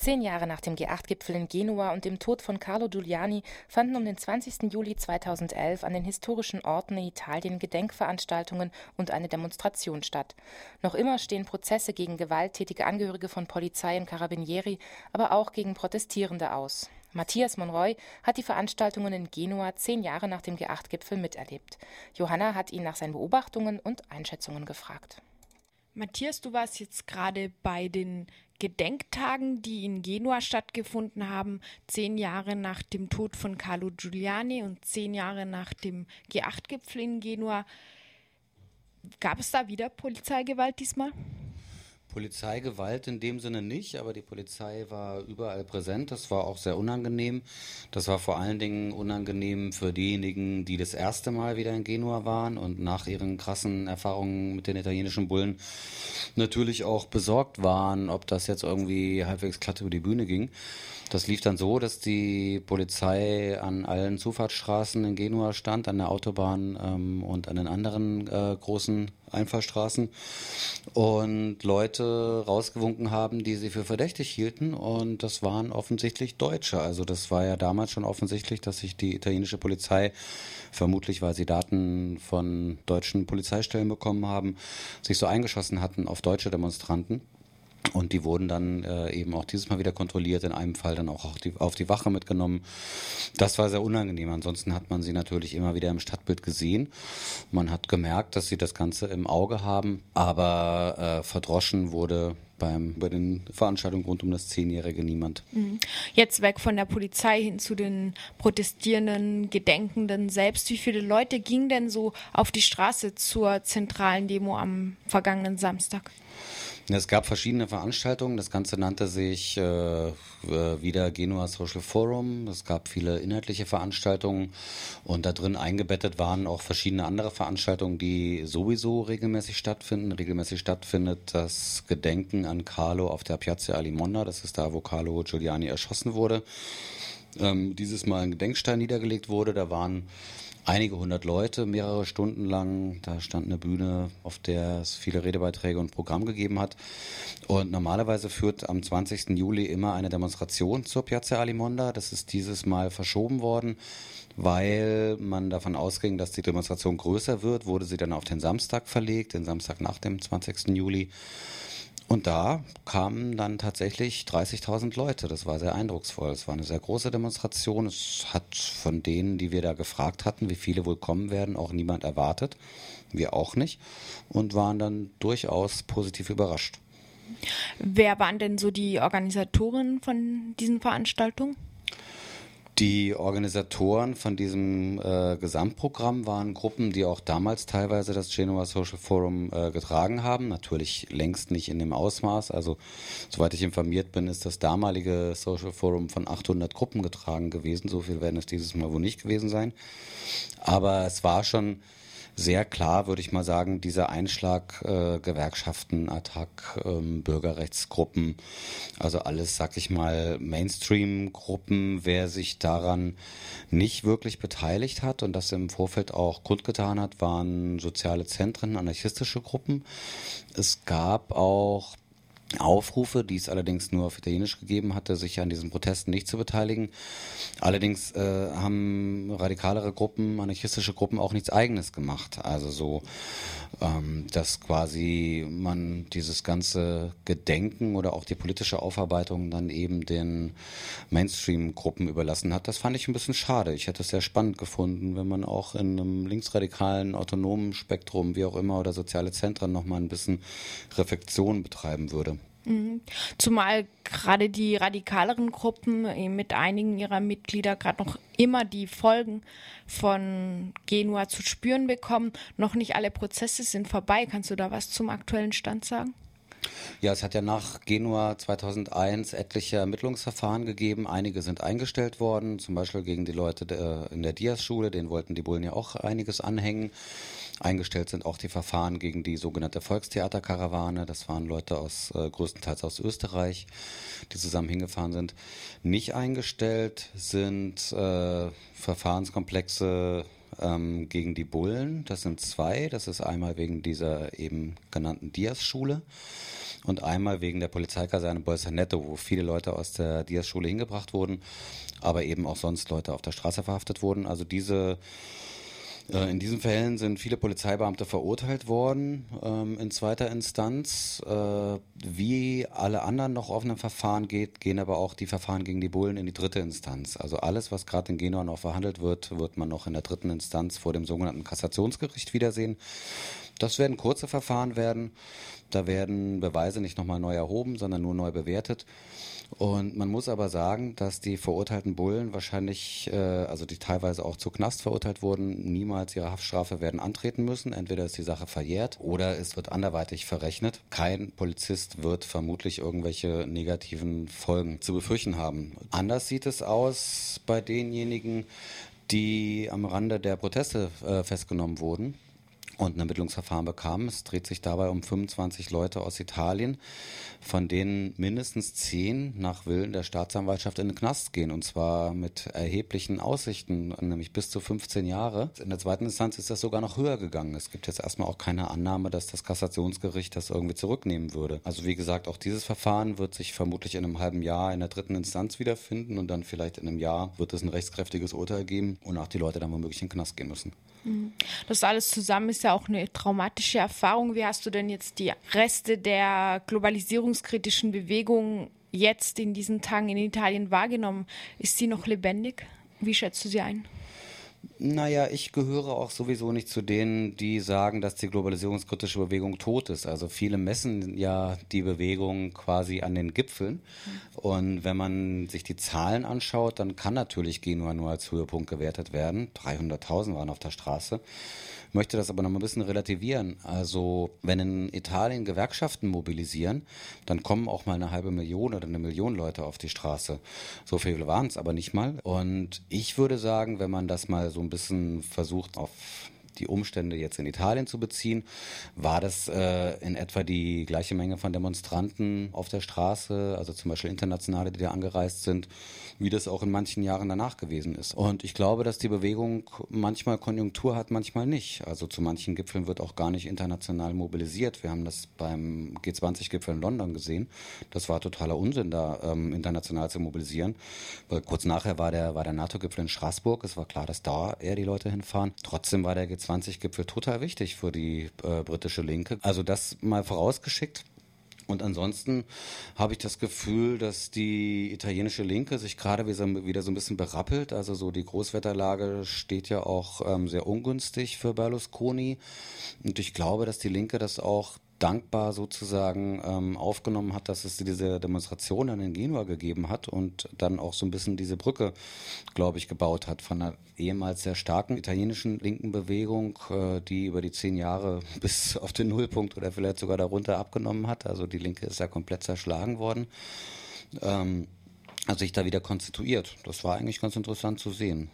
Zehn Jahre nach dem G8-Gipfel in Genua und dem Tod von Carlo Giuliani fanden um den 20. Juli 2011 an den historischen Orten in Italien Gedenkveranstaltungen und eine Demonstration statt. Noch immer stehen Prozesse gegen gewalttätige Angehörige von Polizei und Carabinieri, aber auch gegen Protestierende aus. Matthias Monroy hat die Veranstaltungen in Genua zehn Jahre nach dem G8-Gipfel miterlebt. Johanna hat ihn nach seinen Beobachtungen und Einschätzungen gefragt. Matthias, du warst jetzt gerade bei den Gedenktagen, die in Genua stattgefunden haben, zehn Jahre nach dem Tod von Carlo Giuliani und zehn Jahre nach dem G8-Gipfel in Genua. Gab es da wieder Polizeigewalt diesmal? Polizeigewalt in dem Sinne nicht, aber die Polizei war überall präsent. Das war auch sehr unangenehm. Das war vor allen Dingen unangenehm für diejenigen, die das erste Mal wieder in Genua waren und nach ihren krassen Erfahrungen mit den italienischen Bullen natürlich auch besorgt waren, ob das jetzt irgendwie halbwegs glatt über die Bühne ging. Das lief dann so, dass die Polizei an allen Zufahrtsstraßen in Genua stand, an der Autobahn ähm, und an den anderen äh, großen Einfahrstraßen und Leute rausgewunken haben, die sie für verdächtig hielten und das waren offensichtlich Deutsche. Also das war ja damals schon offensichtlich, dass sich die italienische Polizei, vermutlich weil sie Daten von deutschen Polizeistellen bekommen haben, sich so eingeschossen hatten auf deutsche Demonstranten. Und die wurden dann äh, eben auch dieses Mal wieder kontrolliert, in einem Fall dann auch auf die, auf die Wache mitgenommen. Das war sehr unangenehm. Ansonsten hat man sie natürlich immer wieder im Stadtbild gesehen. Man hat gemerkt, dass sie das Ganze im Auge haben, aber äh, verdroschen wurde beim, bei den Veranstaltungen rund um das Zehnjährige niemand. Mhm. Jetzt weg von der Polizei hin zu den Protestierenden, Gedenkenden selbst. Wie viele Leute gingen denn so auf die Straße zur zentralen Demo am vergangenen Samstag? Es gab verschiedene Veranstaltungen. Das Ganze nannte sich äh, äh, wieder Genua Social Forum. Es gab viele inhaltliche Veranstaltungen und da drin eingebettet waren auch verschiedene andere Veranstaltungen, die sowieso regelmäßig stattfinden. Regelmäßig stattfindet das Gedenken an Carlo auf der Piazza Alimonda. Das ist da, wo Carlo Giuliani erschossen wurde. Ähm, dieses Mal ein Gedenkstein niedergelegt wurde. Da waren einige hundert Leute, mehrere Stunden lang. Da stand eine Bühne, auf der es viele Redebeiträge und Programm gegeben hat. Und normalerweise führt am 20. Juli immer eine Demonstration zur Piazza Alimonda. Das ist dieses Mal verschoben worden, weil man davon ausging, dass die Demonstration größer wird, wurde sie dann auf den Samstag verlegt, den Samstag nach dem 20. Juli. Und da kamen dann tatsächlich 30.000 Leute. Das war sehr eindrucksvoll. Es war eine sehr große Demonstration. Es hat von denen, die wir da gefragt hatten, wie viele wohl kommen werden, auch niemand erwartet. Wir auch nicht. Und waren dann durchaus positiv überrascht. Wer waren denn so die Organisatoren von diesen Veranstaltungen? Die Organisatoren von diesem äh, Gesamtprogramm waren Gruppen, die auch damals teilweise das Genova Social Forum äh, getragen haben. Natürlich längst nicht in dem Ausmaß. Also, soweit ich informiert bin, ist das damalige Social Forum von 800 Gruppen getragen gewesen. So viel werden es dieses Mal wohl nicht gewesen sein. Aber es war schon sehr klar, würde ich mal sagen, dieser Einschlag äh, Gewerkschaften, Attac, ähm, Bürgerrechtsgruppen, also alles, sag ich mal, Mainstream-Gruppen, wer sich daran nicht wirklich beteiligt hat und das im Vorfeld auch kundgetan hat, waren soziale Zentren, anarchistische Gruppen. Es gab auch Aufrufe, die es allerdings nur auf Italienisch gegeben hatte, sich an diesen Protesten nicht zu beteiligen. Allerdings äh, haben radikalere Gruppen, anarchistische Gruppen auch nichts Eigenes gemacht. Also so, ähm, dass quasi man dieses ganze Gedenken oder auch die politische Aufarbeitung dann eben den Mainstream-Gruppen überlassen hat. Das fand ich ein bisschen schade. Ich hätte es sehr spannend gefunden, wenn man auch in einem linksradikalen, autonomen Spektrum, wie auch immer, oder soziale Zentren nochmal ein bisschen Reflexion betreiben würde. Mhm. Zumal gerade die radikaleren Gruppen äh, mit einigen ihrer Mitglieder gerade noch immer die Folgen von Genua zu spüren bekommen. Noch nicht alle Prozesse sind vorbei. Kannst du da was zum aktuellen Stand sagen? Ja, es hat ja nach Genua 2001 etliche Ermittlungsverfahren gegeben. Einige sind eingestellt worden, zum Beispiel gegen die Leute in der Diaz-Schule. Den wollten die Bullen ja auch einiges anhängen. Eingestellt sind auch die Verfahren gegen die sogenannte Volkstheaterkarawane. Das waren Leute aus äh, größtenteils aus Österreich, die zusammen hingefahren sind. Nicht eingestellt sind äh, Verfahrenskomplexe ähm, gegen die Bullen. Das sind zwei. Das ist einmal wegen dieser eben genannten Diaz-Schule und einmal wegen der Polizeikaserne Bolsonaro, wo viele Leute aus der Diaz-Schule hingebracht wurden, aber eben auch sonst Leute auf der Straße verhaftet wurden. Also diese äh, in diesen Fällen sind viele Polizeibeamte verurteilt worden ähm, in zweiter Instanz. Äh, wie alle anderen noch offenen Verfahren geht, gehen aber auch die Verfahren gegen die Bullen in die dritte Instanz. Also alles, was gerade in Genua noch verhandelt wird, wird man noch in der dritten Instanz vor dem sogenannten Kassationsgericht wiedersehen. Das werden kurze Verfahren werden. Da werden Beweise nicht nochmal neu erhoben, sondern nur neu bewertet. Und man muss aber sagen, dass die verurteilten Bullen wahrscheinlich, äh, also die teilweise auch zu Knast verurteilt wurden, niemals ihre Haftstrafe werden antreten müssen. Entweder ist die Sache verjährt oder es wird anderweitig verrechnet. Kein Polizist wird vermutlich irgendwelche negativen Folgen zu befürchten haben. Anders sieht es aus bei denjenigen, die am Rande der Proteste äh, festgenommen wurden und ein Ermittlungsverfahren bekam. Es dreht sich dabei um 25 Leute aus Italien, von denen mindestens zehn nach Willen der Staatsanwaltschaft in den Knast gehen und zwar mit erheblichen Aussichten, nämlich bis zu 15 Jahre. In der zweiten Instanz ist das sogar noch höher gegangen. Es gibt jetzt erstmal auch keine Annahme, dass das Kassationsgericht das irgendwie zurücknehmen würde. Also wie gesagt, auch dieses Verfahren wird sich vermutlich in einem halben Jahr in der dritten Instanz wiederfinden und dann vielleicht in einem Jahr wird es ein rechtskräftiges Urteil geben und auch die Leute dann womöglich in den Knast gehen müssen. Mhm. Das alles zusammen ist ja auch eine traumatische Erfahrung. Wie hast du denn jetzt die Reste der globalisierungskritischen Bewegung jetzt in diesen Tagen in Italien wahrgenommen? Ist sie noch lebendig? Wie schätzt du sie ein? Naja, ich gehöre auch sowieso nicht zu denen, die sagen, dass die globalisierungskritische Bewegung tot ist. Also viele messen ja die Bewegung quasi an den Gipfeln. Und wenn man sich die Zahlen anschaut, dann kann natürlich Genua nur als Höhepunkt gewertet werden. 300.000 waren auf der Straße möchte das aber noch mal ein bisschen relativieren. Also wenn in Italien Gewerkschaften mobilisieren, dann kommen auch mal eine halbe Million oder eine Million Leute auf die Straße. So viel waren es aber nicht mal. Und ich würde sagen, wenn man das mal so ein bisschen versucht auf die Umstände jetzt in Italien zu beziehen, war das äh, in etwa die gleiche Menge von Demonstranten auf der Straße, also zum Beispiel Internationale, die da angereist sind, wie das auch in manchen Jahren danach gewesen ist. Und ich glaube, dass die Bewegung manchmal Konjunktur hat, manchmal nicht. Also zu manchen Gipfeln wird auch gar nicht international mobilisiert. Wir haben das beim G20-Gipfel in London gesehen. Das war totaler Unsinn, da ähm, international zu mobilisieren. Weil kurz nachher war der, war der NATO-Gipfel in Straßburg. Es war klar, dass da eher die Leute hinfahren. Trotzdem war der G20-Gipfel total wichtig für die äh, britische Linke. Also das mal vorausgeschickt. Und ansonsten habe ich das Gefühl, dass die italienische Linke sich gerade wieder so ein bisschen berappelt. Also so die Großwetterlage steht ja auch ähm, sehr ungünstig für Berlusconi. Und ich glaube, dass die Linke das auch dankbar sozusagen ähm, aufgenommen hat, dass es diese Demonstration in Genua gegeben hat und dann auch so ein bisschen diese Brücke, glaube ich, gebaut hat von einer ehemals sehr starken italienischen linken Bewegung, äh, die über die zehn Jahre bis auf den Nullpunkt oder vielleicht sogar darunter abgenommen hat. Also die Linke ist ja komplett zerschlagen worden. Ähm, also sich da wieder konstituiert. Das war eigentlich ganz interessant zu sehen.